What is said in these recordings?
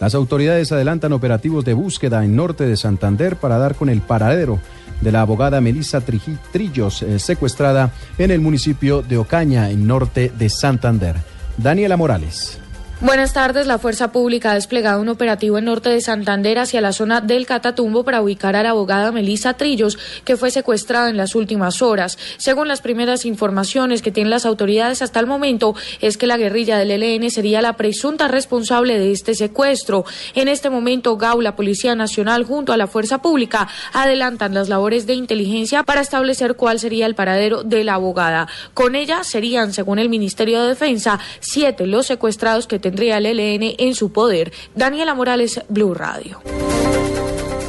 Las autoridades adelantan operativos de búsqueda en norte de Santander para dar con el paradero de la abogada Melissa Trillos, eh, secuestrada en el municipio de Ocaña, en norte de Santander. Daniela Morales. Buenas tardes. La Fuerza Pública ha desplegado un operativo en norte de Santander hacia la zona del Catatumbo para ubicar a la abogada Melissa Trillos, que fue secuestrada en las últimas horas. Según las primeras informaciones que tienen las autoridades hasta el momento, es que la guerrilla del ELN sería la presunta responsable de este secuestro. En este momento, GAU, la Policía Nacional, junto a la Fuerza Pública, adelantan las labores de inteligencia para establecer cuál sería el paradero de la abogada. Con ella serían, según el Ministerio de Defensa, siete los secuestrados que tendría el ELN en su poder. Daniela Morales, Blue Radio.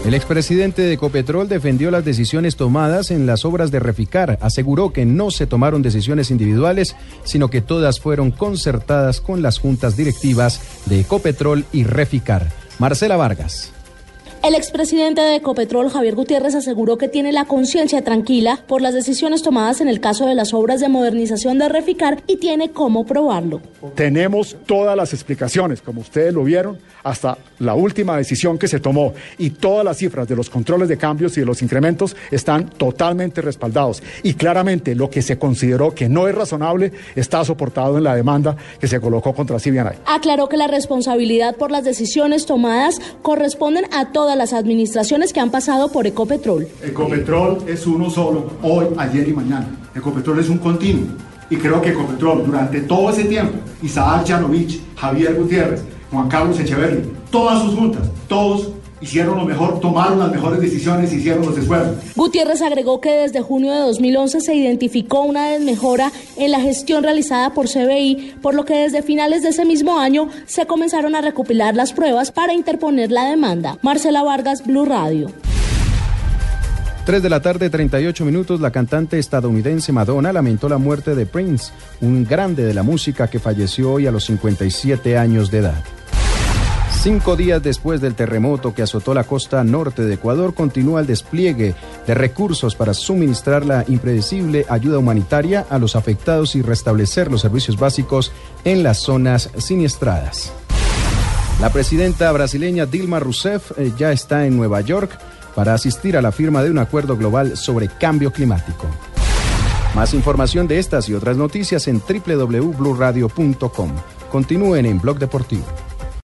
El expresidente de Ecopetrol defendió las decisiones tomadas en las obras de Reficar. Aseguró que no se tomaron decisiones individuales, sino que todas fueron concertadas con las juntas directivas de Ecopetrol y Reficar. Marcela Vargas. El expresidente de Ecopetrol, Javier Gutiérrez, aseguró que tiene la conciencia tranquila por las decisiones tomadas en el caso de las obras de modernización de Reficar y tiene cómo probarlo. Tenemos todas las explicaciones, como ustedes lo vieron, hasta la última decisión que se tomó y todas las cifras de los controles de cambios y de los incrementos están totalmente respaldados. Y claramente lo que se consideró que no es razonable está soportado en la demanda que se colocó contra Civianay. Aclaró que la responsabilidad por las decisiones tomadas corresponden a todas las administraciones que han pasado por Ecopetrol. Ecopetrol es uno solo, hoy, ayer y mañana. Ecopetrol es un continuo. Y creo que Ecopetrol durante todo ese tiempo, Isaac Janovich, Javier Gutiérrez, Juan Carlos Echeverri, todas sus juntas, todos hicieron lo mejor, tomaron las mejores decisiones, hicieron los esfuerzos. Gutiérrez agregó que desde junio de 2011 se identificó una desmejora en la gestión realizada por CBI, por lo que desde finales de ese mismo año se comenzaron a recopilar las pruebas para interponer la demanda. Marcela Vargas, Blue Radio. 3 de la tarde, 38 minutos, la cantante estadounidense Madonna lamentó la muerte de Prince, un grande de la música que falleció hoy a los 57 años de edad. Cinco días después del terremoto que azotó la costa norte de Ecuador, continúa el despliegue de recursos para suministrar la impredecible ayuda humanitaria a los afectados y restablecer los servicios básicos en las zonas siniestradas. La presidenta brasileña Dilma Rousseff eh, ya está en Nueva York para asistir a la firma de un acuerdo global sobre cambio climático. Más información de estas y otras noticias en www.bluradio.com. Continúen en Blog Deportivo.